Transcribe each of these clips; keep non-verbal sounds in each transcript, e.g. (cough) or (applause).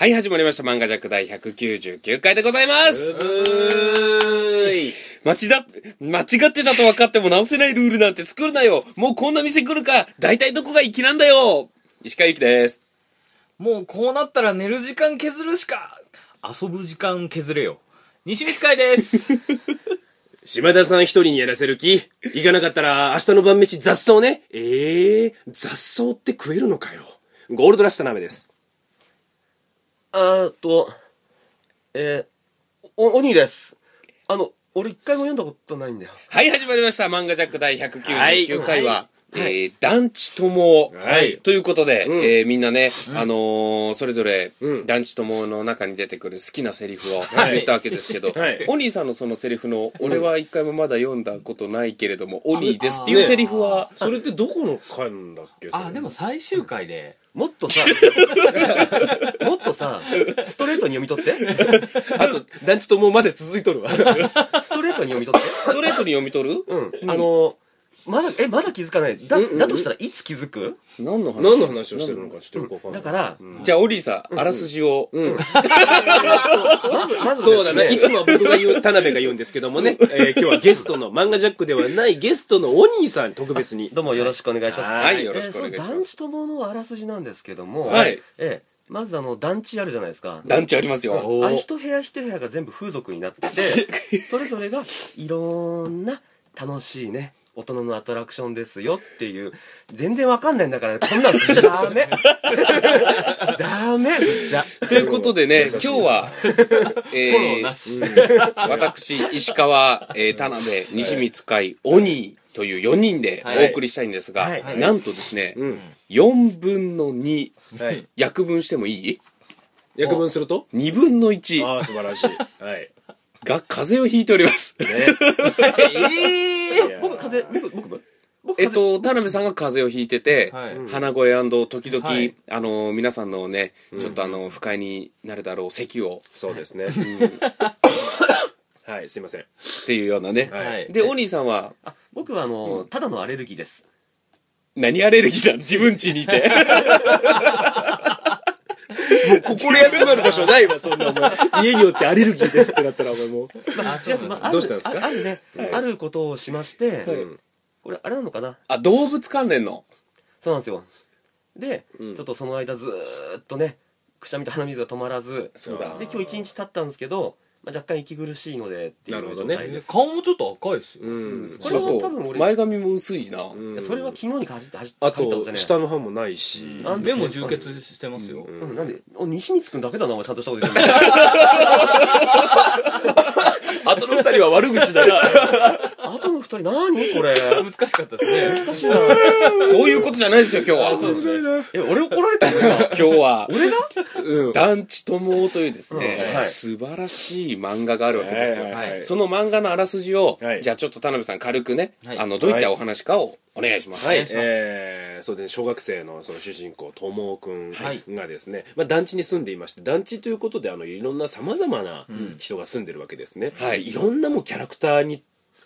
はい、始まりました。漫画ジャック第199回でございます。間違っ、間違ってたと分かっても直せないルールなんて作るなよ。もうこんな店来るか。大体どこが粋なんだよ。石川由紀です。もうこうなったら寝る時間削るしか。遊ぶ時間削れよ。西光海です。(laughs) 島田さん一人にやらせる気？行かなかったら明日の晩飯雑草ね。ええー、雑草って食えるのかよ。ゴールドラッシュ田辺です。あーっと、えー、お、鬼です。あの、俺一回も読んだことないんだよ。はい、始まりました。漫画ジャック第199回は、はいえー、団地友、はい。ということで、うん。えーみんなね、あのーそれぞれ、うん。団地友の中に出てくる好きなセリフをはい。言ったわけですけど、はい。オニーさんのそのセリフの、俺は一回もまだ読んだことないけれども、オニーですっていうセリフは、それってどこの巻だっけ？あでも最終回で。もっとさ、(laughs) もっとさ、ストレートに読み取って。(laughs) あと、団地ともまで続いとるわ。ストレートに読み取って。ストレートに読み取る？うん。あの、まだ、え、まだ気づかない？だ、だとしたらいつ気づく？何の話？何の話をしてるのか知ってるか分かんない。だから、じゃあ、オリーさん、あらすじを、うん。まず、まずそうだね。いつも僕が言う、田辺が言うんですけどもね、(laughs) えー今日はゲストの、漫画ジャックではないゲストのお兄さん特別に。(laughs) どうもよろしくお願いします。はい、よろしくお願いします。えーその団地友のあらすじなんですけども、はいえーまずあの、団地あるじゃないですか。団地ありますよ。おあれ一部屋一部屋が全部風俗になっててそれぞれがいろんな楽しいね大人のアトラクションですよっていう。全然わかんないんだからこんなの。(laughs) ダメ。(laughs) ダメ。じゃということでね、今日は、(laughs) えー私、石川、えー田辺、西光海、鬼という4人でお送りしたいんですが、はい。はい。なんとですね、うん。4分の2、はい。約分してもいい？約分すると ?2 分の1ああ、素晴らしい。はい。が風邪をひいております。ね。ええ僕風僕僕僕僕えっと、田辺さんが風邪をひいてて、はい。鼻声時々、はい。あの、皆さんのね、ちょっとあの、不快になるだろう咳を、そうですね。(laughs) はい、すいません。っていうようなね。はい。で、お兄さんは、あ僕はあの、ただのアレルギーです。何アレルギーなの？自分家にいて。(laughs) 心休まる場所ないわ、そんなお前。家によってアレルギーですってなったら、お前もう。あ違うまあどうしたんですか？ああるね、あることをしまして、これあれなのかな？あ、動物関連の？そうなんですよ。で、うん。ちょっとその間ずーっとねくしゃみと鼻水が止まらず。そうだ。で今日一日経ったんですけど、まあ、若干息苦しいのでっていうなるほどね。状態です、顔もちょっと赤いっすよ、うん。これは多分俺前髪も薄いな。うんいやそれは昨日にかじって走ったことじゃね下の歯もないし。なんで目も充血してますよ、うん、なんでお西光くんだけだなお前ちゃんとしたこと言ってるあとの二人は悪口だな。人。何？これ。難しかったですね。難しいな。そういうことじゃないですよ、今日は。そうですねえ俺怒られたの今 (laughs) 今日は、俺が？うん。団地友というですね、素晴らしい漫画があるわけですよ。はいはいはい。その漫画のあらすじを、はい。じゃあちょっと田辺さん軽くね、はい。あの、どういったお話かをお願いします。はい、えー、そうですね、小学生のその主人公、ともくんはいがですね、まあ団地に住んでいまして、団地ということで、あの、いろんな様々な人が住んでるわけですね。はい。いろんなもうキャラクターに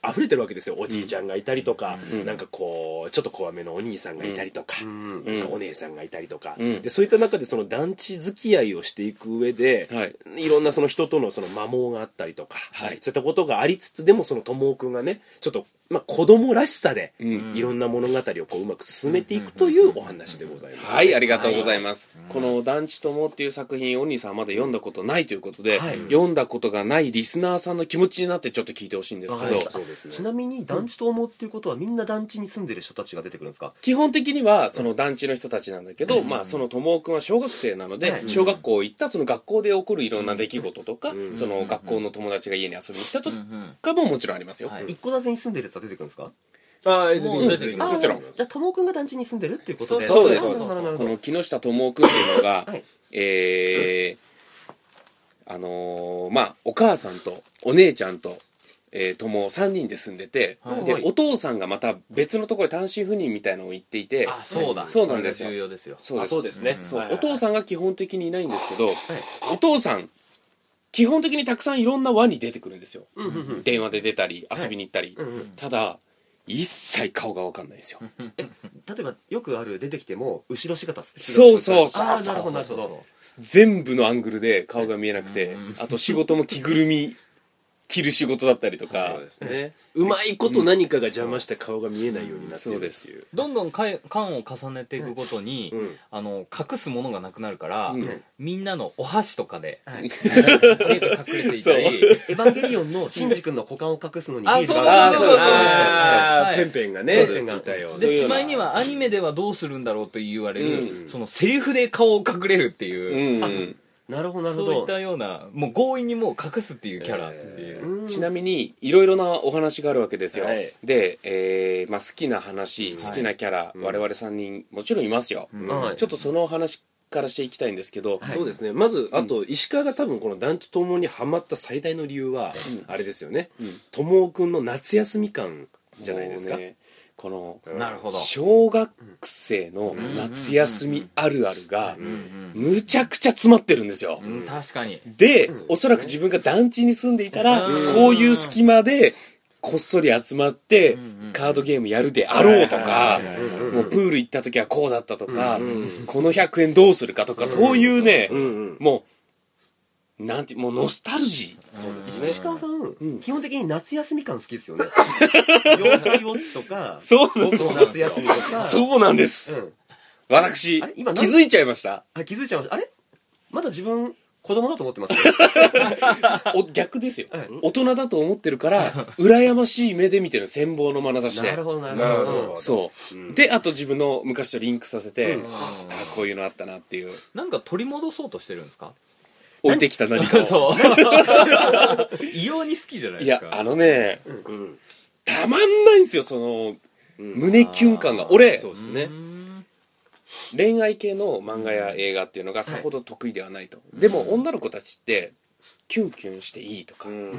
溢れてるわけですよ。おじいちゃんがいたりとか、なんかこう、ちょっと怖めのお兄さんがいたりとか、ん。なんかお姉さんがいたりとか、うん。で、そういった中でその団地付き合いをしていく上で、はい。いろんなその人とのその摩耗があったりとか、はい。そういったことがありつつでもその友くんがねちょっと、まあ、子供らしさで、ん。いろんな物語をこううまく進めていくというお話でございます、はい、ありがとうございます。この団地友っていう作品、お兄さんはまだ読んだことないということで、はい読んだことがないリスナーさんの気持ちになってちょっと聞いてほしいんですけど。わかりま、そうですね。ちなみに団地と思うっていうことはみんな団地に住んでる人たちが出てくるんですか基本的にはその団地の人たちなんだけど、まあその友くんは小学生なので、はい小学校行ったその学校で起こるいろんな出来事とか、ん。その学校の友達が家に遊びに行ったとかももちろんありますよ。はい。一戸建てに住んでるやつは出てくるんですか？ああ出てきもうます出てじゃあともくん。が団地に住んでるっていうことで。そうです。この木下友くんっていうのが、(laughs) はい。えー、あのーまあ、お母さんとお姉ちゃんと、えー、友3人で住んでて、はい。で、お父さんがまた別のところで単身赴任みたいなのを言っていて、あそうだ。そうなんですよ。重要ですよ。あそうです。ね、そう、お父さんが基本的にいないんですけど、お父さん、基本的にたくさんいろんな輪に出てくるんですよ。うんうんうん。電話で出たり、遊びに行ったり。うんうん。ただ、一切顔がわかんないんですよ。(laughs) 例例えばよくある出てきても後ろ姿そうそう。そうああなるほどなるほど。全部のアングルで顔が見えなくて、あと仕事も着ぐるみ着る仕事だったりとか、そうですね。うまいこと何かが邪魔して顔が見えないようになってるってそいうどんどん回缶を重ねていくごとに、うん。あの隠すものがなくなるから、うん。みんなのお箸とかではい。隠れていたりエヴァンゲリオンのシンジ君の股間を隠すのにあビールそうがそうそう。そうあーはい。ペンペンがね。そうでしまいにはアニメではどうするんだろうと言われる、うん。そのセリフで顔を隠れるっていう。う、んなるほどなるほど。そういったようなもう強引にもう隠すっていうキャラっていう、うん。ちなみにいろいろなお話があるわけですよ、はい。で、えーまあ、好きな話好きなキャラ、うん。我々3人もちろんいますよ、ちょっとそのお話からしていきたいんですけど、そうですね。まずあと石川が多分この団地友にハマった最大の理由はあれですよね。うん。友くんの夏休み感じゃないですか。ねこのなるほど。小学生の夏休みあるあるがうんむちゃくちゃ詰まってるんですよ、うん。うん確かに。で、おそらく自分が団地に住んでいたら、うん。こういう隙間でこっそり集まってカードゲームやるであろうとかもうプール行った時はこうだったとか、うんこの100円どうするかとか、そういうね、もうなんてもうノスタルジそうですね。石川さん、ん。基本的に夏休み感好きですよね。(laughs) 妖怪ウォッチとかーそうなんです。夏休みとか。そうなんです、うん。私今気づいちゃいました？あ気づいちゃいました。あれ？まだ自分子供だと思ってます？(laughs) お逆ですよ、はい。大人だと思ってるから羨ましい目で見てる羨望の眼差しで。なるほどなるほほど。どそう、うん。であと自分の昔とリンクさせて、うん。あこういうのあったなっていう。なんか取り戻そうとしてるんですか？置いてきた何かを。(laughs) そう。(laughs) 異様に好きじゃないいですか。やあのねうん。たまんないんですよそのうん。胸キュン感が。俺。そうですね。うん。恋愛系の漫画や映画っていうのがさほど得意ではないと、でも女の子たちってキュンキュンしていいとか、うん。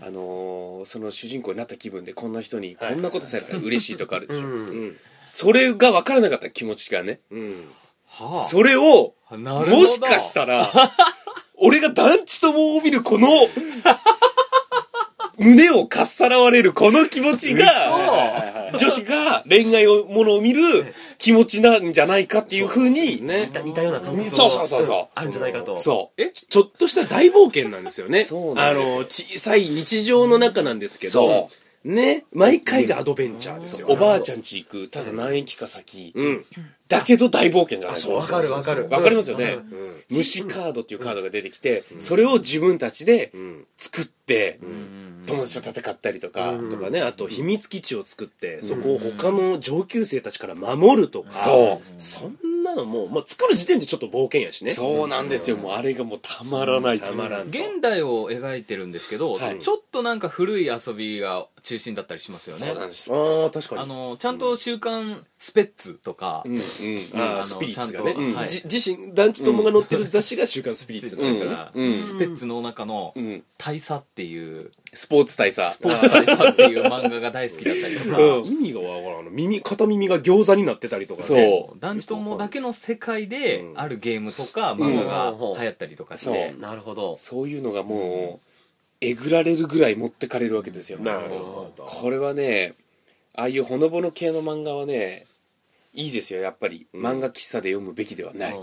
あのーその主人公になった気分でこんな人にこはい。んなことされたら嬉しいとかあるでしょ、うん。うん。それが分からなかった気持ちがね。うん。はそれをあ。なるほど。もしかしたら (laughs) 俺が団地ともを見るこの (laughs) 胸をかっさらわれるこの気持ちが女子が恋愛をものを見る気持ちなんじゃないかっていうふうにね。似たような感覚そうそうそうそう。んあるんじゃないかと。そう。えちょっとした大冒険なんですよね。そうなんですよ。あの小さい日常の中なんですけどそね毎回がアドベンチャーですよおばあちゃん家行くただ何駅か先。うん。だけど大冒険じゃないですか。わかるわかる。わかりますよね。虫カードっていうカードが出てきてそれを自分たちでうん。作ってうん。友達と戦ったりとか。うん。とかねあと秘密基地を作ってそこを他の上級生たちから守るとか。そう。そんなのもう、まあ、作る時点でちょっと冒険やしね。そうなんですよ。もうあれがもうたまらないたまらんと。現代を描いてるんですけど、はい。ちょっとなんか古い遊びが中心だったりしますよね。そうなんです。ああ確かに。あのちゃんと週刊スペッツとか、うんうん。あのあースピリッツがね、ちゃんとはい。じ自身団地友が載ってる雑誌が「週刊スピリッツ」だだかからら、うん。スペッツの中のうん。大佐っていうスポーツ大佐。スポーツ大佐っていう漫画が大好きだったりとか、うん。意味がわからん。あの耳片耳が餃子になってたりとかね。そう。男子友だけの世界でうん。あるゲームとか漫画が流行ったりとかして、そう。なるほど。そういうのがもうえぐられるぐらい持ってかれるわけですよ。なるほど。これはねああいうほのぼの系の漫画はねいいですよ。やっぱり漫画喫茶で読むべきではない、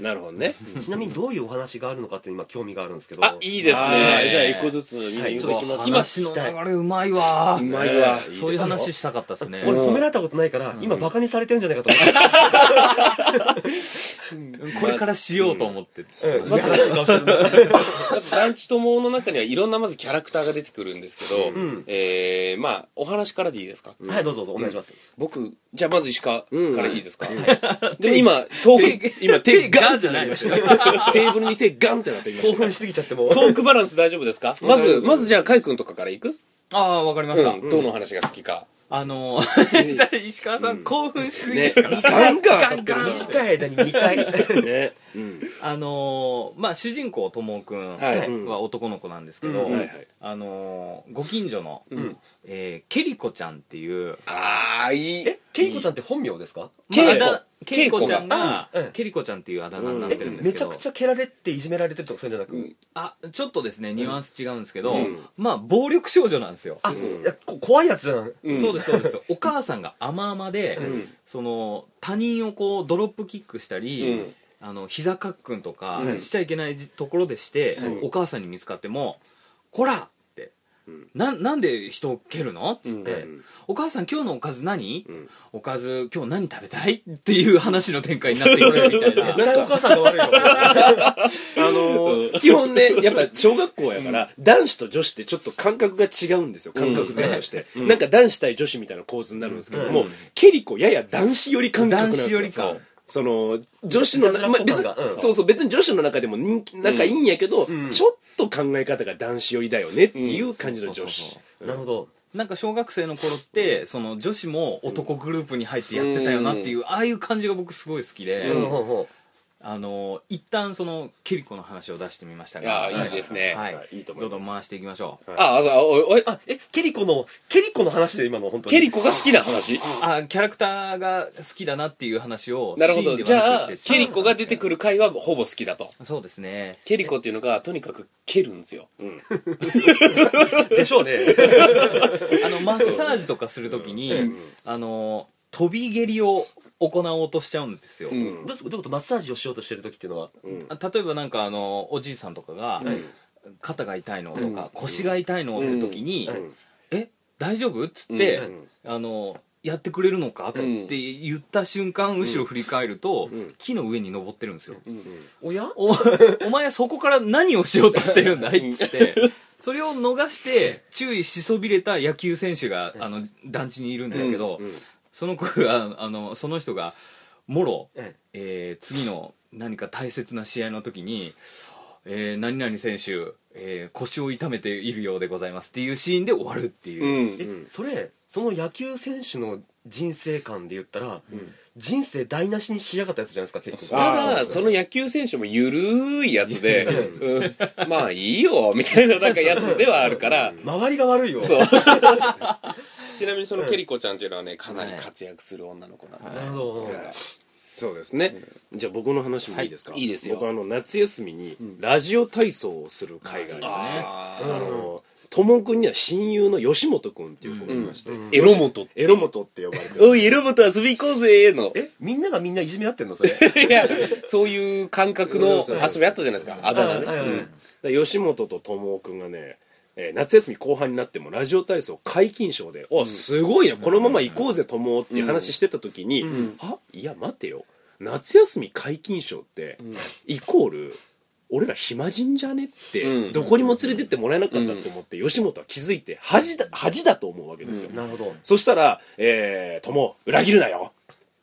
なるほどね。ちなみにどういうお話があるのかって今興味があるんですけど。あいいですあねーじゃあ一個ずつ見に行きます。今。話の流れうまいわ。うまいわ。えーそういう話したかったですね。俺褒められたことないから今バカにされてるんじゃないかと思って。(laughs) これからしようと思って、うん。まず団地友の中にはいろんなまずキャラクターが出てくるんですけど、ん。えー、まあお話からでいいですか、はいどうぞどうぞ。お願いします。僕じゃあまず石川からいいですか、うん。でも今トーク今手ガンってじゃなないですよ。た (laughs) テーブルに手ガンってなってきました。興奮しすぎちゃっても。うトークバランス大丈夫ですか？まずまずじゃあ海君とかからいく、ああわかりました、うん、どの話が好きか、あの石川さん、興奮しすぎねてから、ガンガンガン短い間に2回ね。うん。あのーまあ主人公ともくんは男の子なんですけど、あのーご近所の、ん。えーケリコちゃんっていうああいい。え？ケイコちゃんって本名ですか？ケイコ。まああだケリコちゃんがうんうん。ケリコちゃんっていうあだ名になってるんですけど。めちゃくちゃ蹴られていじめられてるとかそういうんじゃなく、あちょっとですねニュアンス違うんですけど、うん。まあ暴力少女なんですよ。あ、いやこ怖いやつじゃんうん。そうですそうです。お母さんが甘々で、ん。その他人をこうドロップキックしたり、うん。あの膝かっくんとかうん。しちゃいけないところでして、そう。お母さんに見つかっても「こら!」ななんで人を蹴るの?」っつって、うんお母さん今日のおかず何、ん。おかず今日何食べたい?」っていう話の展開になってくるみたいな。(laughs) 絶対お母さんが悪いよ。(laughs) あのー基本ね、やっぱ小学校やから、男子と女子ってちょっと感覚が違うんですよ、感覚性として。なんか男子対女子みたいな構図になるんですけども、ケリコやや男子寄り感覚なんですよ。男子寄りか。その、女子の、まあ、別にうん、そうそう、別に女子の中でも人気、仲いいんやけど、ちょっと考え方が男子寄りだよねっていう感じの女子。なるほど。なんか小学生の頃ってその女子も男グループに入ってやってたよなっていう、ああいう感じが僕すごい好きで、うん。ほうほあの一旦そのケリコの話を出してみましたいやがいいですね。はい、はいいいと思います。どんどん回していきましょう、あ、あ、そう、おいおい、あえケリコのコの話で今の本当に。ケリコが好きな話。(laughs) あキャラクターが好きだなっていう話をなるほど。シーンでじゃあケリコが出てくる回はほぼ好きだと。そうですね。ケリコっていうのが、とにかく蹴るんですよ。(laughs) でしょうね。(laughs) あのマッサージとかするときに、あの飛び蹴りを行おうとしちゃうんですよ、うん。どういうことマッサージをしようとしてる時っていうのは？あ例えばなんかあのおじいさんとかが、肩が痛いのとか、腰が痛いのって時に「え大丈夫?」っつって、うん。あのやってくれるのか？って言った瞬間後ろ振り返ると、木の上に登ってるんですよ、おや？お (laughs) お前そこから何をしようとしてるんだい？っつって。それを逃して注意しそびれた野球選手があの団地にいるんですけど、その子があのその人がもろ、ええー次の何か大切な試合の時に「えー何々選手、えー腰を痛めているようでございます」っていうシーンで終わるっていう。う、ん。えそれその野球選手の人生観で言ったら、人生台無しにしやがったやつじゃないですかケリコたあだ、その野球選手もゆるいやつで、うん、まあいいよ、みたいななんかやつではあるから、周りが悪いよ。そう。(laughs) ちなみにそのケリコちゃんっていうのはね、かなり活躍する女の子なんです。なるほどそうですね。じゃあ僕の話もいいですか、はいいいですよ。僕あの、夏休みにラジオ体操をする会がありまして、ああの、ともくんには親友の吉本くんっていう子がいまして、ーエロモト。エロモトって呼ばれてる。おい、エロモト遊び行こうぜの。え？みんながみんないじめ合ってんの？それ。(laughs) いや、そういう感覚の遊びあったじゃないですか。あだ名ね。吉本とともくんがね、えー夏休み後半になってもラジオ体操解禁賞で、おすごいな、このまま行こうぜともっていう話してた時に、はいや待てよ。夏休み解禁賞って、イコール俺ら暇人じゃねって、うん。どこにも連れてってもらえなかったと思って、吉本は気づいて恥だ恥だと思うわけですよ、なるほど。そしたら「えー、友裏切るなよ」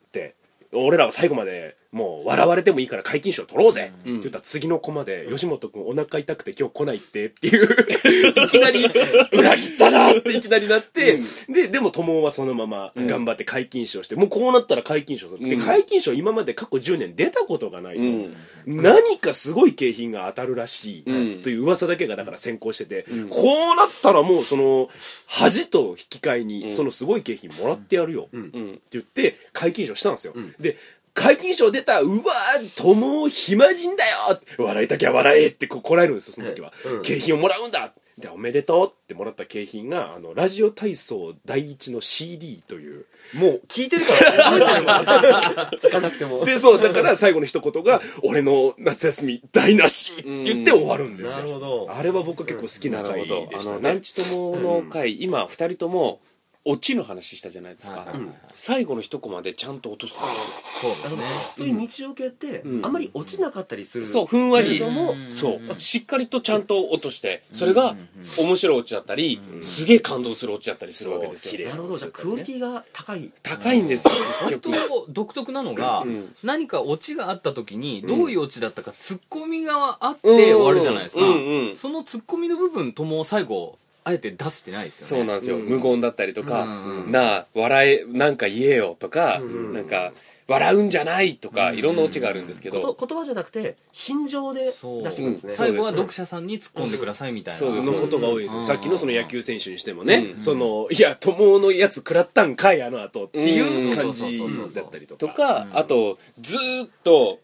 って俺らは最後までもう笑われてもいいから解禁賞取ろうぜ、って言ったら次のコマで吉本君お腹痛くて今日来ないってっていう (laughs) いきなり裏切ったなっていきなりなって、ででも友はそのまま頑張って解禁賞して、もうこうなったら解禁賞する、でうん。解禁賞今まで過去10年出たことがないと、うん。何かすごい景品が当たるらしい、うん。という噂だけがだから先行してて、こうなったらもうその恥と引き換えにそのすごい景品もらってやるよ、って言って解禁賞したんですよ、で解禁賞出たうわー友暇人だよ笑いたきゃ笑えってこうこらえるんですよその時は、うん。景品をもらうんだ。でおめでとうってもらった景品があのラジオ体操第一の CD という。もう聞いてるから聞かなくても。でそうだから最後の一言が「俺の夏休み台無し」って言って終わるんですなるよほど。あれは僕結構好きななる回ほど。あのでしたね何ちともの回、今二人ともオチの話したじゃないですか、最後の一コマでちゃんと落とすんですよ。あのそういう日常系って、あんまり落ちなかったりする。そうふんわり。そう。しっかりとちゃんと落としてそれが面白いオチだったり、すげえ感動するオチだったりするわけですよ。なるほどじゃあクオリティが高い。高いん。ですよ結本局当独特なのが、ん。何かオチがあった時にどういうオチだったかツッコミがあって終わるじゃないですか、そのツッコミの部分とも最後あえて出してないですよね。そうなんですよ、無言だったりとか、うん。なあ笑えなんか言えよとか、なんか笑うんじゃないとか、いろんなオチがあるんですけど、こと言葉じゃなくて心情で出そうしてくるんですね、う。ん最後は読者さんに突っ込んでくださいみたいな。そうですのことが多いですよ。うんさっきのその野球選手にしてもね、その、いや、友のやつ食らったんかい、あの後っていう感じだったりとか。とか、あと、ずーっと、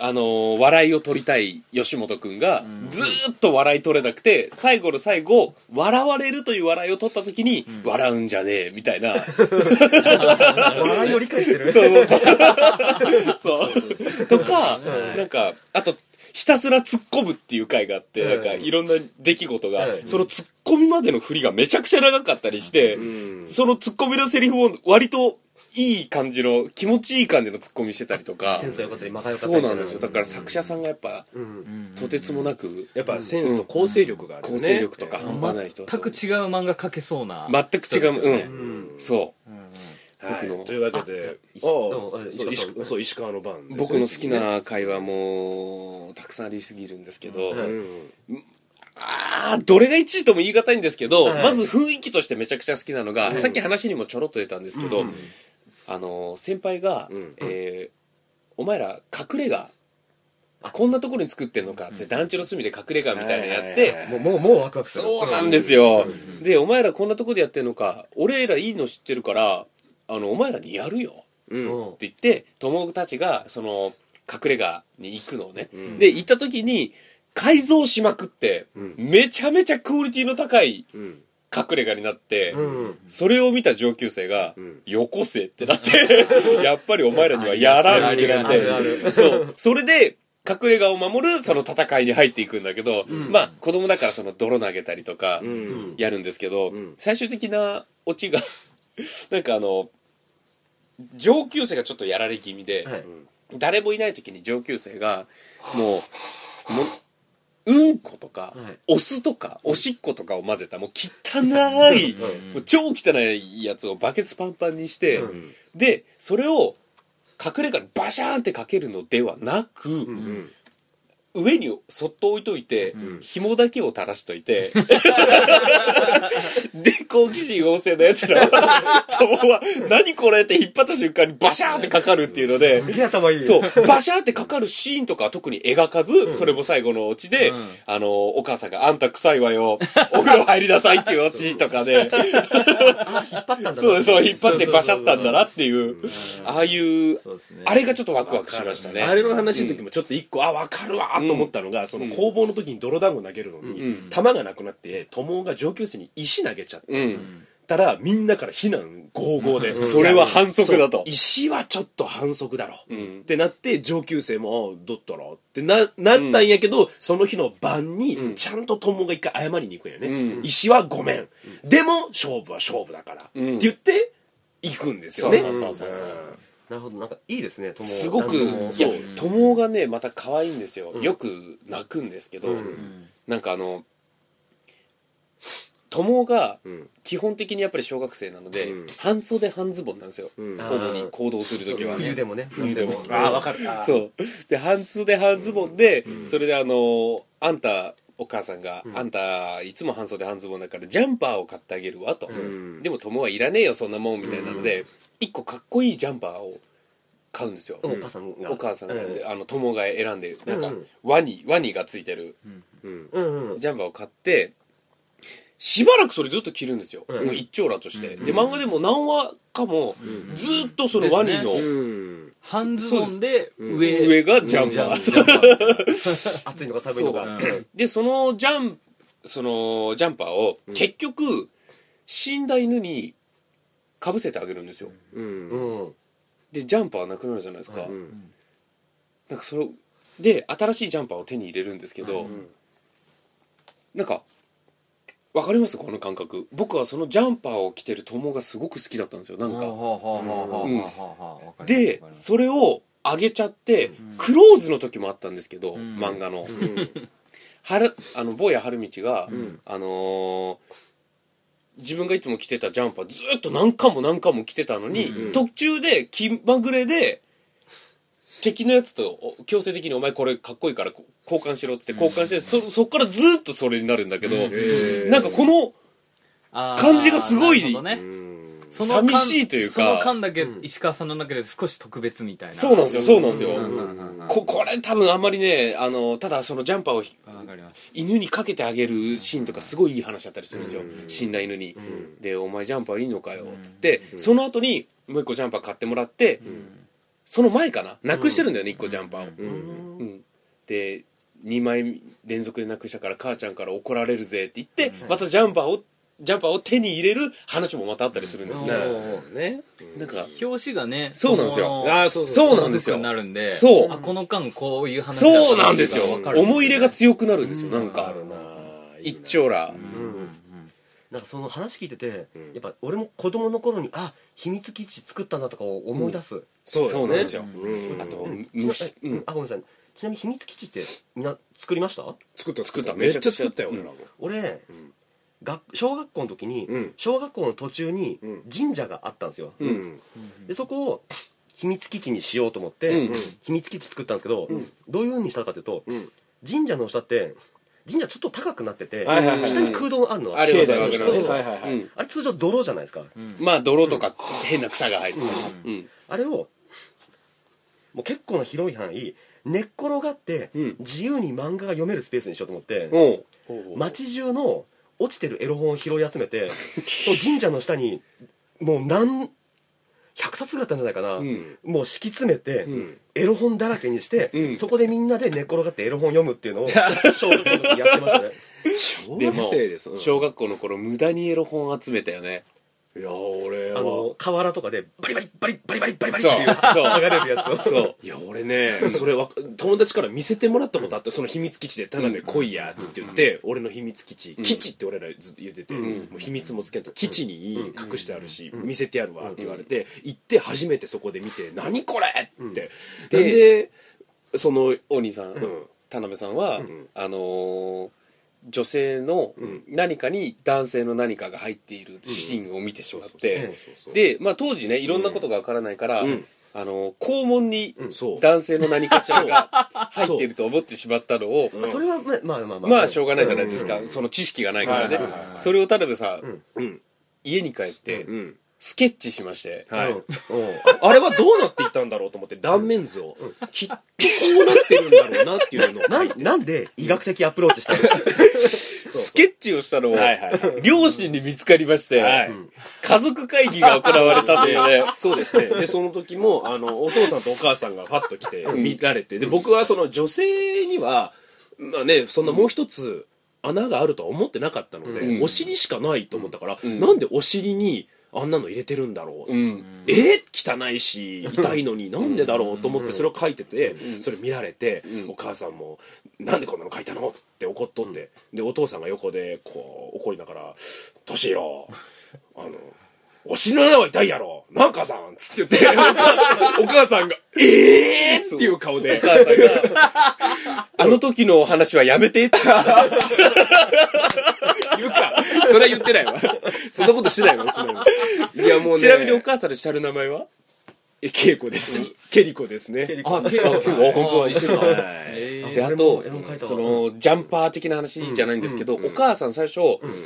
あのー笑いを取りたい吉本くん。が、ずーっと笑い取れなくて、最後の最後、笑われるという笑いを取った時に、笑うんじゃねえ、みたいな。笑いを理解してる。(laughs) そうそうそう。(laughs) そう。とか、なんか、あと、ひたすら突っ込むっていう回があって、なんか、いろんな出来事が、うんその突っ込みまでの振りがめちゃくちゃ長かったりして、その突っ込みのセリフを割といい感じの、気持ちいい感じの突っ込みしてたりとか。セン、ス良かったり間が良かったりそうなんですよ。だから作者さんがやっぱ、うん。とてつもなく、やっぱセンスと構成力があるよね。構成力とか半端ない人全く違う漫画描けそうな。全く違う、うん。そう。はい僕のというわけで、そう石石川の番。僕の好きな会話も、たくさんありすぎるんですけど、うん。あーどれが1位とも言い難いんですけど、はい。まず雰囲気としてめちゃくちゃ好きなのが、さっき話にもちょろっと出たんですけど、あの先輩が、ん。えーお前ら隠れ家。こんなところに作ってんのか」つって団地の隅で隠れ家みたいなのやって。はいもうもうもうワクワクする。そうなんですよ。でお前らこんなとこでやってんのか？俺らいいの知ってるからあのお前らにやるよ。うん。うんって言って友たちがその隠れ家に行くのをね、で行った時に改造しまくって、めちゃめちゃクオリティの高いうん隠れ家になって、うん。それを見た上級生が、ん。よこせってなって、(laughs) やっぱりお前らにはやらんってなって、そう、それで、隠れ家を守るその戦いに入っていくんだけど、まあ子供だからその泥投げたりとかん。やるんですけど、ん。最終的なオチが (laughs) なんかあの上級生がちょっとやられ気味で、はい。誰もいない時に上級生がもうもううんことか、はい。お酢とかおしっことかを混ぜたもう汚い、もう超汚いやつをバケツパンパンにして、でそれを隠れ家にバシャーンってかけるのではなく、うん上にそっと置いといて、紐だけを垂らしといて、(laughs) で、好奇心旺盛なやつらは、友は、何これって引っ張った瞬間にバシャーってかかるっていうので、すげえ頭いい。そう、バシャーってかかるシーンとかは特に描かず、それも最後のオチで、ん。あの、お母さんが、あんた臭いわよ、(laughs) お風呂入りなさいっていうオチとかで、引っ張ったんだな。そうそう、引っ張ってバシャったんだなっていう、ああいうね、あれがちょっとワクワクしましたね。あれの話の時もちょっと一個、あ、わかるわと思ったのが、その工房の時に泥団子投げるのに、弾がなくなって、友が上級生に石投げちゃっうん。たら、みんなから非難合々で。それは反則だと石はちょっと反則だろ。んってなって、上級生も、あどったら？ってな、なったんやけど、その日の晩に、ちゃんと友が一回謝りに行くんやね。うん石はごめん。でも、勝負は勝負だから。ってん言って、行くんですよね。そうそうそうそうなるほど。なんかいいですね友すごく、いや、友がね、また可愛いんですよ。よく泣くんですけど、なんかあの、友がん。基本的にやっぱり小学生なので、うん。半袖半ズボンなんですよ。ん。主に行動するときは。冬でもね。冬でも。ああ、わかる。あ (laughs) ーそう。で、半袖半ズボンで、それであの、あんた、お母さんが、あんた、いつも半袖半ズボンだから、ジャンパーを買ってあげるわ、と。ん。でも、友はいらねえよ、そんなもん、みたいなので、一個かっこいいジャンパーを買うんですよ。お母さんが。お母さんが、うんであの、友が選んで、なんかうん、ワニ、ワニがついてる。うん。うん。うんジャンパーを買って、しばらくそれずっと着るんですよ。うん。もう一長羅として。で、漫画でも何話かも、ずっとそのワニの、うん。半ズボンで上。上がジャンパー。ジャンパー。(laughs) 暑いのか寒いのかそう。で、そのジャン、そのジャンパーを、結局、死んだ犬にかぶせてあげるんですよ。うん。うんで、ジャンパーなくなるじゃないですか。んなんかそれ、で、新しいジャンパーを手に入れるんですけど、なんか、わかります？この感覚。僕はそのジャンパーを着てる友がすごく好きだったんですよ。なんか。かで、それをあげちゃって、クローズの時もあったんですけど、漫画の。はる、あの、坊や春道が、あのー自分がいつも着てたジャンパーずっと何回も何回も着てたのに、途中で気まぐれで、敵のやつとお強制的にお前これかっこいいからこ交換しろっつって交換して、そ、そっからずっとそれになるんだけど、なんかこの感じがすごいねその間寂しいというか。その間だけ石川さんの中で少し特別みたいな。そうなんですよそうなんですよ、ここれ多分あんまりねあのただそのジャンパーを犬にかけてあげるシーンとかすごいいい話だったりするんですよ、死んだ犬に、で「お前ジャンパーいいのかよ」っつって、その後にもう一個ジャンパー買ってもらって、その前かななくしてるんだよね、一個ジャンパーを、うん。で2枚連続でなくしたから母ちゃんから怒られるぜって言って、またジャンパーをジャンパーを手に入れる話もまたあったりするんですね、ね。なんか表紙がねそうなんですよ。あーそうそうそう。なんですよ。になるんでそう。あこの間こういう話だったそうなんですよ。わかる思い入れが強くなるんですよ、なんあかるな。一丁羅、なんかその話聞いてて、やっぱ俺も子供の頃にあ秘密基地作ったんだとかを思い出す、そうだよねそうなんですよ。うん。あと、うん。虫、うんうん。あごめんなさい。ちなみに秘密基地ってみんな作りました？作った作った。めっちゃ作ったよ俺俺、学小学校の時に、うん。小学校の途中にん。神社があったんですよ、うん。でそこを秘密基地にしようと思って、うん。秘密基地作ったんですけど、どういうふうにしたかというと、ん。神社の下って神社ちょっと高くなってて、はいはいはい下に空洞あるのあります境内のわかりますそうそうはいはいはい。うん。あれ通常泥じゃないですか、まあ泥とか変な草が生えてる、うん。あれをもう結構な広い範囲寝っ転がってうん。自由に漫画が読めるスペースにしようと思って、おう。街中の落ちてるエロ本を拾い集めて (laughs) その神社の下にもう何100冊ぐらいあったんじゃないかな、ん。もう敷き詰めて、ん。エロ本だらけにして、うん。そこでみんなで寝っ転がってエロ本読むっていうのを (laughs) 小学校の時やってましたね。小学でも生です。うん小学校の頃無駄にエロ本集めたよねいや俺あのは河原とかでバリバリバリバリバリバリバリっていうそう。剥がれるやつを。そう。(laughs) いや俺ねそれわ友達から見せてもらったことあってその秘密基地で田辺来いやつって言って俺の秘密基地基地って俺らずっと言っててもう秘密もつけんと基地に隠してあるし見せてやるわって言われて行って初めてそこで見て何これって。ででそのお兄さん、ん。田辺さんは、あのー女性の何かに男性の何かが入っているシーンを見てしまってで、まあ、当時ねいろんなことがわからないから、ん。あの肛門に男性の何かしらが (laughs) 入っていると思ってしまったのを、それはまあまあまあまあ。まあしょうがないじゃないですか、その知識がないからね、それを田辺さん、うん。家に帰って、うんスケッチしまして、はい。うん。うん。あれはどうなっていったんだろうと思って断面図を。きっとこうなってるんだろうなっていうのを書いて。なんなんで医学的アプローチしたの？スケッチをしたのを、はいはい。はい両親に見つかりまして、はい。家族会議が行われたというね。そうですね。(laughs) で、その時も、あの、お父さんとお母さんがファッと来て見られて、で、僕はその女性には、まあね、そんなもう一つ穴があるとは思ってなかったので、うん。お尻しかないと思ったから、ん。なんでお尻にあんなの入れてるんだろう。うん。えー？汚いし、痛いのに。なんでだろうと思ってそれを書いてて、それ見られて、お母さんも、なんでこんなの書いたの？って怒っとって、で、お父さんが横で、こう、怒りながら、としろ、あの、お尻の穴は痛いやろ。なんかさんつって言って、お母さんお母さんが、ええー、っていう顔で。お、母さんが、あの時の話はやめてって。言うか。それは言ってないわ。(laughs) そんなことしないわ、うちの子。いや、もうね。ちなみにお母さんの下る名前は？え、ケイコです。ケリコですね。あケイコさん。あ本当だ。一緒だ。はい。えー。で、あ俺とその、ジャンパー的な話じゃないんですけど、お母さん最初、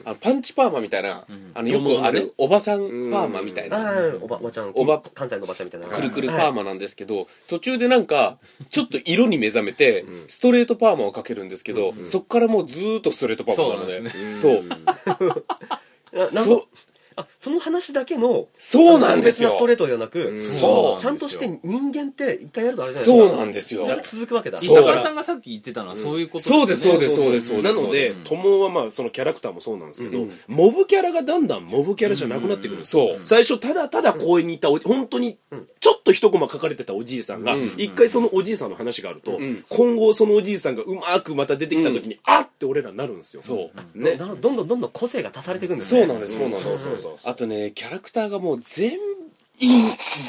あのパンチパーマみたいな、あの、よくあねる、おばさんパーマみたいあな、あおばおばちゃん。おば関西のおばちゃんみたいな。くるくるパはいーマなんですけど、途中でなんか、ちょっと色に目覚めて、ストレートパーマをかけるんですけど、そっからもうずーっとストレートパーマなので、そう。あその話だけのそうなんですよ。特別なストレートではなく、そう。ちゃんとして人間って一回やるとあれじゃないですか。そうなんですよ。それが続くわけだ。そう。石原さんがさっき言ってたのはそういうことそうですそうですそうそうですそうです。なので、友はまあそのキャラクターもそうなんですけど、モブキャラがだんだんモブキャラじゃなくなってくるそう最初ただただ公園にいたお本当にちょっと一コマ書かれてたおじいさんが、一回そのおじいさんの話があると、今後そのおじいさんがうまくまた出てきた時に、あっって俺らになるんですよ。そう。ど。どんどんどんどん個性が足されていくんですね。そうなんです、そうなんです。そうそうあとね、キャラクターがもう全員、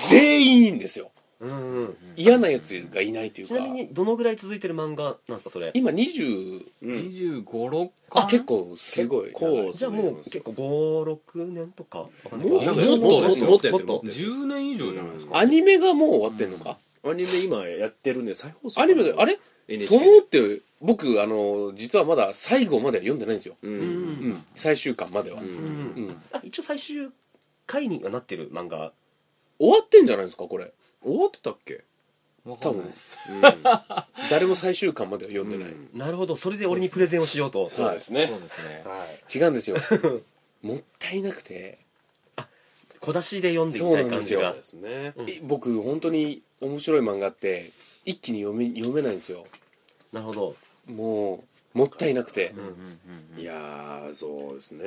全員いいんですよ。うんうん嫌なやつがいないというか。ちなみ。にどのぐらい続いてる漫画なんですかそれ？今20、2 5 6あ、結構すごい。結構じゃあもう結構56年とか？わかんない。もっと？もっともっと？もっとやってる。もっと10年以上じゃないですか？アニメがもう終わってんのか、アニメ今やってるんで再放送アニメが、あれ？と思って、僕、あの、実はまだ最後までは読んでないんですよ。うん。うん。最終巻までは。うん。うん。あ一応最終回にはなってる漫画。終わってんじゃないですかこれ。終わってたっけ？わかんないです。(laughs) 誰も最終巻までは読んでない、なるほど。それで俺にプレゼンをしようと。そうですね。そうですね。はい。違うんですよ。(laughs) もったいなくて。小出しで読んでいきそうたないんですよ。感じがですね。え僕本当に面白い漫画って一気に読め読めないんですよ。なるほどもうもったいなくて、いやーそうですね。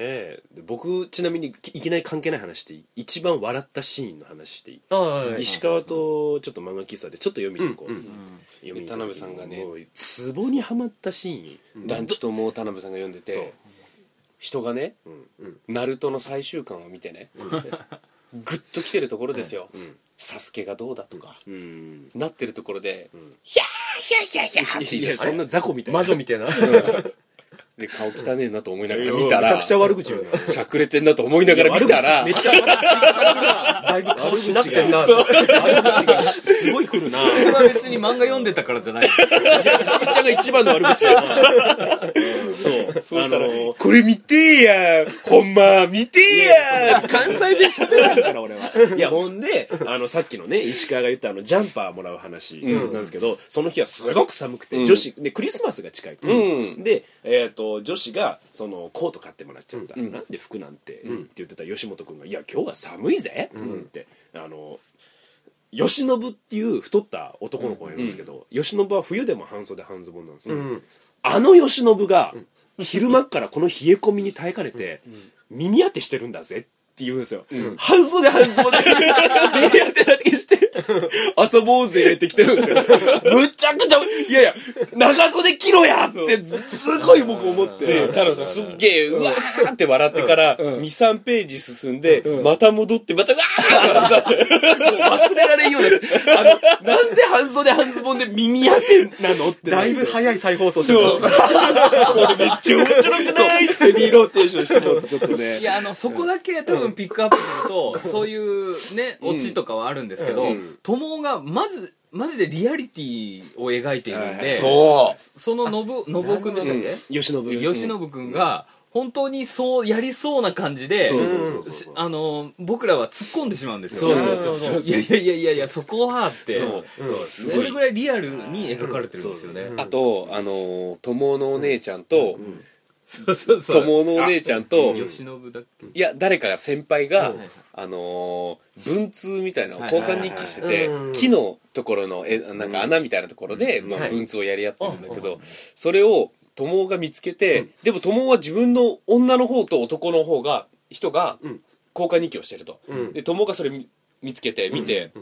で僕ちなみにいきなり関係ない話していい？一番笑ったシーンの話してい？いはい石川とちょっと漫画喫茶でちょっと読みに行こうっつって、読みに行った時田辺さんがね。ツボにはまったシーン、団地ともう田辺さんが読んでて人がね、ナルトの最終巻を見てね、グッと来てるところですよ、サスケがどうだとか、うん。なってるところで、ヒャーヒャーヒャーヒャーって言い出していやそんな雑魚みたいな。魔女みたいな (laughs) で顔汚ねえなと思いながら見たらめちゃくちゃ悪口言うな。(laughs) しゃくれてんなと思いながら見たらめっちゃ悪口だいぶ顔しなってんな悪口がすごい来るな。これは別に漫画読んでたからじゃない。しんちゃんが一番の悪口だな。そう。そう。したらあのこれ見てーやほんま見てーいやや関西弁喋らんから俺は。いやほんであのさっきのね石川が言ったあのジャンパーもらう話なんですけど、その日はすごく寒くて、女子でクリスマスが近いと、うん。で、えー、と女子がそのコート買ってもらっちゃった、なんで服なんて、って言ってた吉本君が「いや今日は寒いぜ」ってあの吉信っていう太った男の子がいるんですけど、吉信は冬でも半袖半ズボンなんですよ、ん。あの吉信が昼間っからこの冷え込みに耐えかねて耳当てしてるんだぜって言うんですよ、半袖半ズボンで。(laughs) 耳当てだけして (laughs) 遊ぼうぜって来てるんですよ。(laughs) むちゃくちゃいやいや長袖着ろやってすごい僕思って。で太郎さんすっげえうわーって笑ってから23ページ進んでまた戻ってまたうわーって忘れられんようなあのなんで半袖半ズボンで耳当てなのって。だいぶ早い再放送してそう。たこれめっちゃ面白くないヘビーローテーションしてもらってちょっとね。いやあのそこだけ多分ピックアップするとそういうねオチとかはあるんですけどうん友がまずマジでリアリティを描いているんでそう。その信信夫君でしたっけ？吉信。吉信君が本当にそうやりそうな感じであの僕らは突っ込んでしまうんですよ。そうそうそういやいやいやいやそこはってそう。そそれぐらいリアルに描かれてるんですよね。あとあのー友のお姉ちゃんとそうそうそう。友のお姉ちゃんと吉信だっけいや誰かが先輩が、うんあのー文通みたいな交換日記してて、うん。木のところのえなんか穴みたいなところで、まあ、はい。文通をやり合ってるんだけど、それを友が見つけて、でも友は自分の女の方と男の方が人がん。交換日記をしてると、うん。で友がそれ見見つけて見て、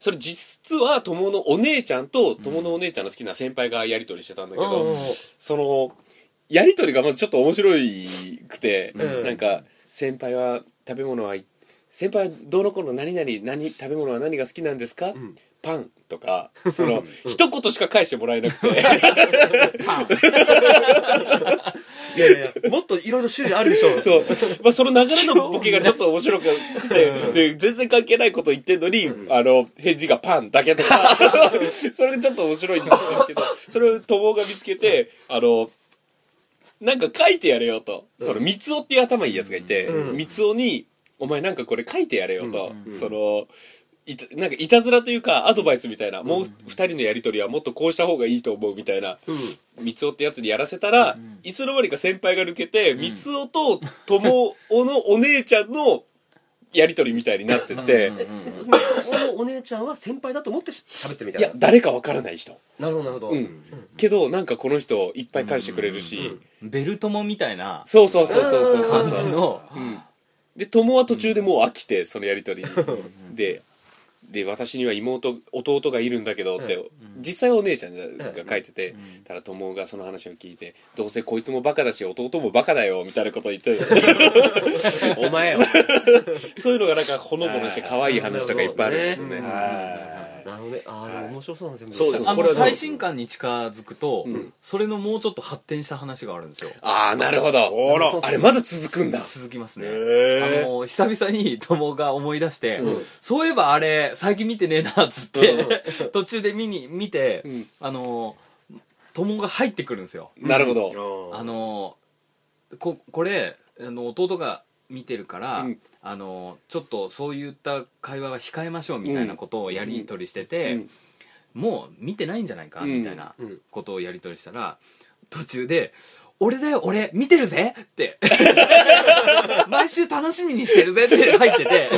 それ実は友のお姉ちゃんと友のお姉ちゃんの好きな先輩がやり取りしてたんだけど、うん。そのやり取りがまずちょっと面白くて、うん。なんか先輩は食べ物はい先輩はどの子の何々何食べ物は何が好きなんですか、ん。パンとか (laughs) その一言しか返してもらえなくて。(laughs) いやいやいやもっといろいろ種類あるでしょ。そう、まあ、その流れのボケがちょっと面白くてで全然関係ないこと言ってんのに、あの返事がパンだけとか。(laughs) それがちょっと面白いんですけどそれを友が見つけてあのなんか書いてやれよと、その三つおっていう頭いいやつがいて、うん。三つおに「お前なんかこれ書いてやれよと」そのいたなんかいたずらというかアドバイスみたいな、もう二人のやり取りはもっとこうした方がいいと思うみたいな、三つおってやつにやらせたら、いつの間にか先輩が抜けて、三つおと友おのお姉ちゃんのやり取りみたいになってて、このお姉ちゃんは先輩だと思って喋ってるみたいな。いや誰かわからない人、なるほどなるほど、うん。けどなんかこの人いっぱい返してくれるし、ベルトモみたいな。そうそうそうそうそうそう。感じの。で友は途中でもう飽きてそのやり取りにでで私には妹弟がいるんだけどって、実際はお姉ちゃんが書いてて、ただ友がその話を聞いてどうせこいつもバカだし弟もバカだよみたいなことを言って (laughs) お前は (laughs) そういうのがなんかほのぼのして可愛い話とかいっぱいあるんですよねなるほどね。ああでも面白そうなんですよそうです。あこれ最新刊に近づくと、それのもうちょっと発展した話があるんですよ。ああなるほど。あら。あれまだ続くんだ。続きますね。へあの久々に友が思い出して、そういえばあれ最近見てねえなっつって、途中で見に見て、ん。あの友が入ってくるんですよ、なるほど。あのここれあの弟が見てるから、うん。あのちょっとそういった会話は控えましょうみたいなことをやり取りしてて、うん。もう見てないんじゃないか、うん。みたいなうん。ことをやり取りしたら途中で「俺だよ俺見てるぜ!」って。(laughs) 毎週楽しみにしてるぜって入ってて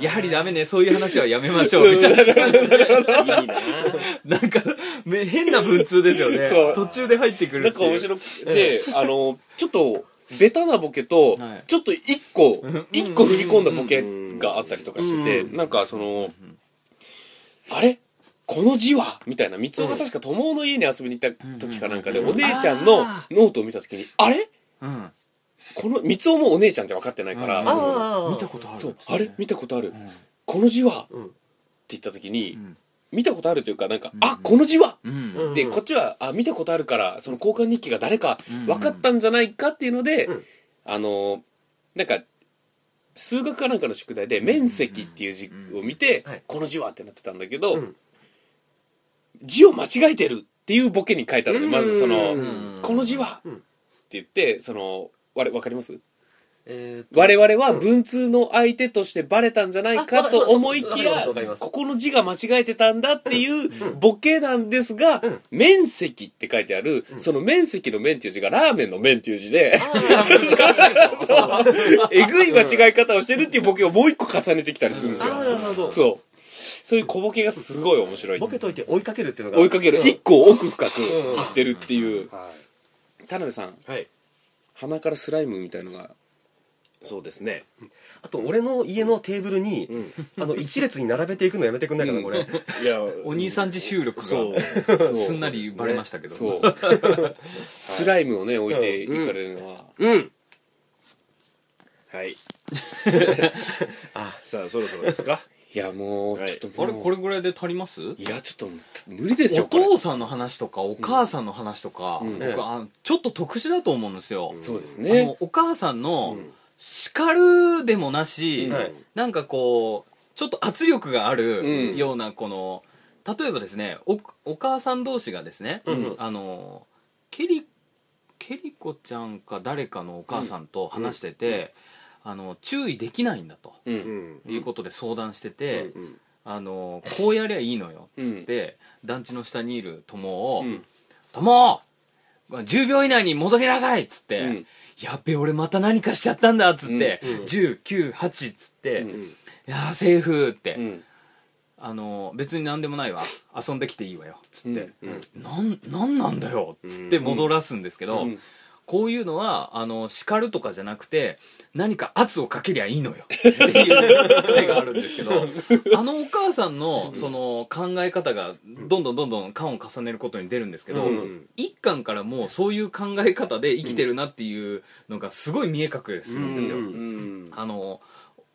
(laughs) やはりダメねそういう話はやめましょうみたいな感じで。(laughs) な。なんかめ変な文通ですよね。途中で入ってくるなんか面白くて、あの、ちょっと、ベタなボケとはい、ちょっと一個、一個踏み込んだボケがあったりとかしてて、なんかその、あれ？この字は？みたいな、三つが確か友の家に遊びに行った時かなんかで、お姉ちゃんのノートを見た時に、あれ？うん。この、三つもお姉ちゃんって分かってないから、見たことある。そう、あれ？見たことある。この字は、うん。って言った時に、ん見たことあるというか、なんか、あ、この字は、うん。うん。で、こっちは、あ、見たことあるから、その交換日記が誰か分かったんじゃないかっていうので、うん。あの、なんか、数学かなんかの宿題で、面積っていう字を見て、はい。この字はってなってたんだけど、うん。字を間違えてるっていうボケに書いたので、まずその、うん。この字は、うん。って言って、その、われ、わかります？えーと我々は文通の相手としてバレたんじゃないかと思いきやここの字が間違えてたんだっていうボケなんですが面積って書いてあるその面積の面っていう字がラーメンの面ってい。う字でそうえぐい間違い方をしてるっていうボケをもう一個重ねてきたりするんですよ。そう。そういう小ボケがすごい面白いボケといて追いかけるっていうのが。追いかける。うん。一個奥深くいってるっていう。は田辺さん。い、はい、鼻からスライムみたいのがそうですね。あと俺の家のテーブルに、あの一列に並べていくのやめてくんないかなこれ、いや (laughs) お兄さん自収録がそう。そ (laughs) うすんなりバレましたけど。(laughs) スライムをね置いてい。かれるのは。うん。はい。あさあそろそろですか？いやもうはいちょっともう。あれこれぐらいで足ります？いやちょっと無理ですおよこれ父さんの話とかお母さん。の話とか、ん僕あちょっと特殊だと思うんですよ、そうですあねのお母さんの叱るでもなし、はい。なんかこうちょっと圧力があうるん。ようなこの例えばですねおお母さん同士がですね、ん。あのケリケリコちゃんか誰かのお母さんと話してて、あの注意できないんだと、ううん。んいうことで相談してて、うんあのこうやりゃいいのよっつって、団地の下にいる友をうん「友、10秒以内に戻りなさい!」っつって「うん。やっべ俺また何かしちゃったんだ」っつってうんうん「10988」っつって「うんいやーセーフ」って、うん。あの別に何でもないわ。遊んできていいわよっつって。うん「なんなんなんだよ」っつって戻らすんですけど、うんこういうのはあの叱るとかじゃなくて何か圧をかけりゃいいのよ (laughs) っていう回があるんですけどあのお母さんのその考え方がどんどんどんどん巻を重ねることに出るんですけど、うん一巻からもうそういう考え方で生きてるなっていうのがすごい見え隠れするんですよ。うんうんあの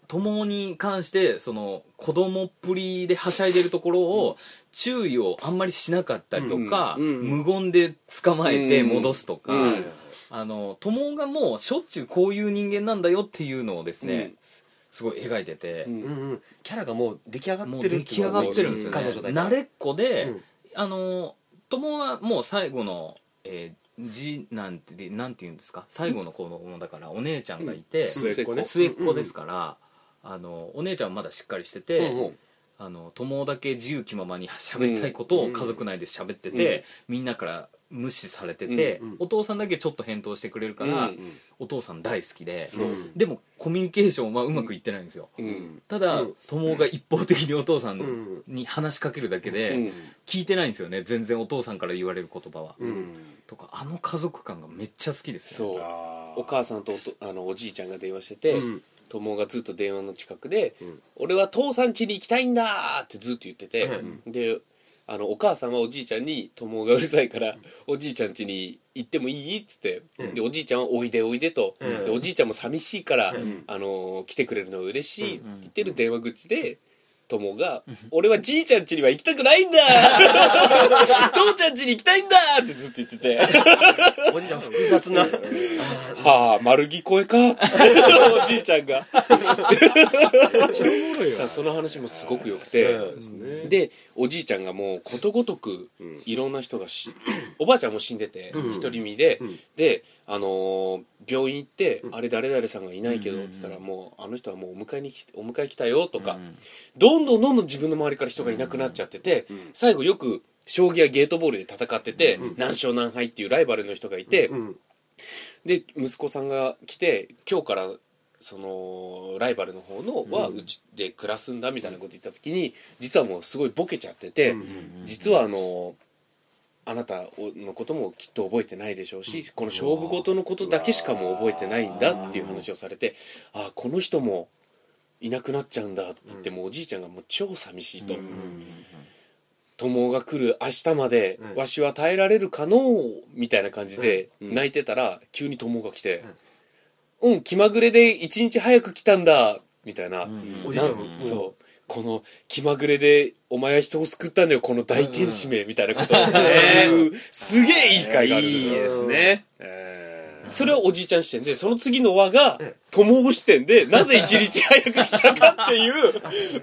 友に関してその子供っぷりではしゃいでるところを注意をあんまりしなかったりとか、無言で捕まえて戻すとか、うんあの友がもうしょっちゅうこういう人間なんだよっていうのをですね、うん。すごい描いてて、うん。うんうん。キャラがもう出来上がってる出来上がってるんですよ彼女だからね慣れっこで、うん。あの友はもう最後の、えー次なんてなんて言うんですか？最後の子供だからお姉ちゃんがいて、末っ子ね。末っ子ですから、あのお姉ちゃんはまだしっかりしてて、うんうんあの友だけ自由気ままに喋りたいことを家族内で喋ってて、みんなから無視されてて、うん。うん。お父さんだけちょっと返答してくれるから、うん。お父さん大好きで、でもコミュニケーションはうまくいってないんですよ、うん。ただ、うん。友が一方的にお父さんうんに話しかけるだけで、うん。聞いてないんですよね全然お父さんから言われる言葉は、うん。とかあの家族感がめっちゃ好きですよそう。お母さんとおとあのおじいちゃんが電話してて、うん友がずっと電話の近くで「ん。俺は父さん家に行きたいんだ!」ってずっと言ってて、であのお母さんはおじいちゃんに友がうるさいから「おじいちゃん家に行ってもいい?」っつって、でおじいちゃんは「おいでおいでと」うん。でおじいちゃんも寂しいから、あの来てくれるのは嬉しいって言ってる電話口で友が、俺はじいちゃん家には行きたくないんだ。(laughs) 父ちゃん家に行きたいんだってずっと言ってて、おじいちゃん複雑な。(laughs) はあ、丸聞こえか。(laughs) おじいちゃんが。その話もすごく良くて、で、おじいちゃんがもうことごとくいろんな人がし、おばあちゃんも死んでて、独り身で、で、あのー病院行って、あれ誰々さんがいないけど、って言ったらもう、あの人はもうお迎えに来て、お迎え来たよとか、どんどんどんどん自分の周りから人がいなくなっちゃってて、最後よく、将棋やゲートボールで戦ってて、何勝何敗っていうライバルの人がいて、うんで息子さんが来て今日からそのライバルの方のはうちで暮らすんだみたいなこと言った時に実はもうすごいボケちゃってて、実はあのあなたのこともきっと覚えてないでしょうし、この勝負事のことだけしかもう覚えてないんだっていう話をされてあこの人もいなくなっちゃうんだって言って、もうおじいちゃんがもう超寂しいと。友が来る明日までうん。わしは耐えられるかのうみたいな感じで泣いてたら急に友が来て「うん。気まぐれで一日早く来たんだ」みたいな。おじいちゃんもなん。そうこの気まぐれでお前は人を救ったんだよこの大天使めみたいなこと。を言うすげえいい回があるんですよ。いいですね。えそれはおじいちゃん視点でその次の輪が友視点でなぜ一日早く来たかっていう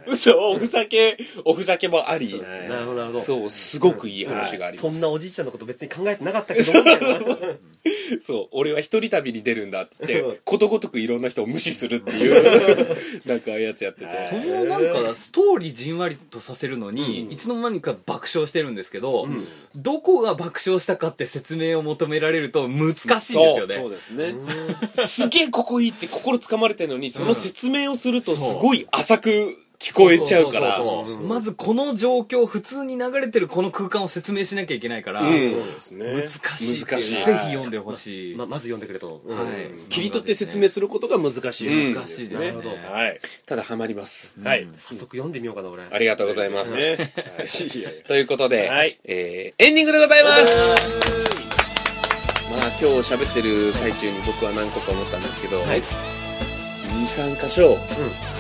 嘘おふざけおふざけもあり。ーなるほどなるほど。そうすごくいい話があります。そんなおじいちゃんのこと別に考えてなかったけど (laughs) そう、俺は一人旅に出るんだって言って、ことごとくいろんな人を無視するっていう、(laughs) なんかやつやってて。友なんかストーリーじんわりとさせるのに、いつの間にか爆笑してるんですけど、どこが爆笑したかって説明を求められると難しいんですよね。そうですね。(laughs) すげえここいいって心つかまれてるのに、その説明をするとすごい浅く聞こえちゃうから。まずこの状況普通に流れてるこの空間を説明しなきゃいけないから、うん。そうですね。難しい。難しい。ぜひ読んでほしい、ままず読んでくれと。うん。はい切り取って説明することが難しいうん。難しいですね。なるほど。はい。ただハマります。はい。早速読んでみようかな俺。ありがとうございます。ね。はい。(laughs) ということで、はい。えーエンディングでございますまあ今日喋ってる最中に僕は何個か思ったんですけど、はい23箇所、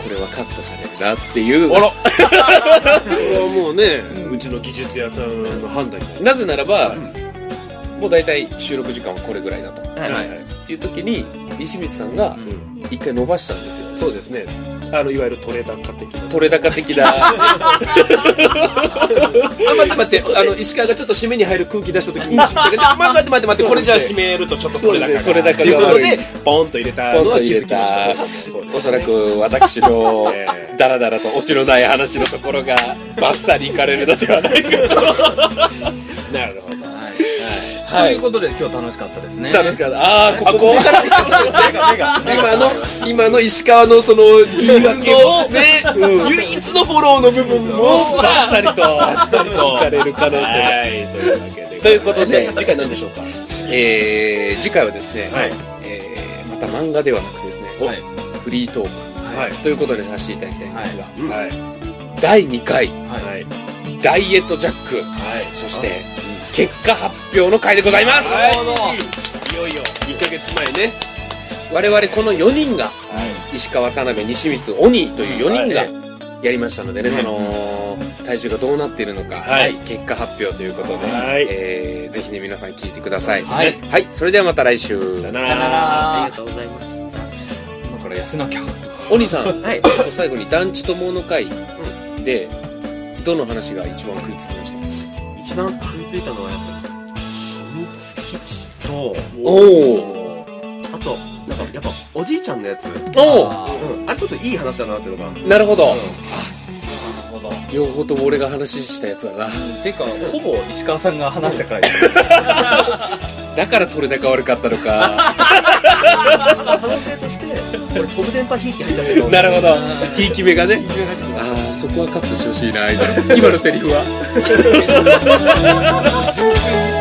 これはカットされるなっていうあら (laughs) これはもうね、うちの技術屋さんの判断になぜならば、もう大体収録時間はこれぐらいだと。っはいはいはい。ていう時に、西光さんが一回伸ばしたんですよ。そうですね。あの、いわゆるトレ高的な。取れ高的な。(laughs) あ、待って待って、あの、石川がちょっと締めに入る空気出した時に、石川がちょっと待って待って待って、これじゃあ締めるとちょっと取れ高が。そうですね取れ高がということで、ポンと入れたポンとのは気づ入れきました。そうですおそらく私のええダラダラとオチのない話のところがバッサリいかれるのではないか (laughs) (laughs) なるほど。はいということで今日楽しかったですね楽しかった。ああ、ここから今の、今の石川のその、自分のね、唯一のフォローの部分も、バッサリと、バッサリといかれる可能性が。はい、というわけで。ということで次回何でしょうか？えー、次回はですね、はいえー、また漫画ではなくですね、はいフリートークはい。ということでさせていただきたいんですが、はい。第2回、はい。ダイエットジャック、はい。そして、結果発表の回でございます、はい。いよいよ、2ヶ月前ね。我々この4人が、は石川、田辺、西光、鬼という4人がはい。やりましたのでね、その、体重がどうなっているのか、はい。結果発表ということで、はい。えーぜひね、皆さん聞いてください。はい。はい、それではまた来週。い。さよなら。ら。ありがとうございました。今から痩せなきゃ。鬼さん、(laughs) はい。ちょっと最後に団地友の会で、どの話が一番食いつきました？一番食いついたのはやっぱり秘密基地とおおあとなんかやっぱおじいちゃんのやつ、おおあうん、あれちょっといい話だなっていうのが。なるほど。なるほど両方とも俺が話したやつだな。てかほぼ石川さんが話した回 (laughs) だから取れ高悪かったのか。可能性としてこれ飛ぶ電波ひいき入っちゃってるなれるほど。ひいき目がね。ああ、そこはカットしてほしいな。今のセリフは。(laughs)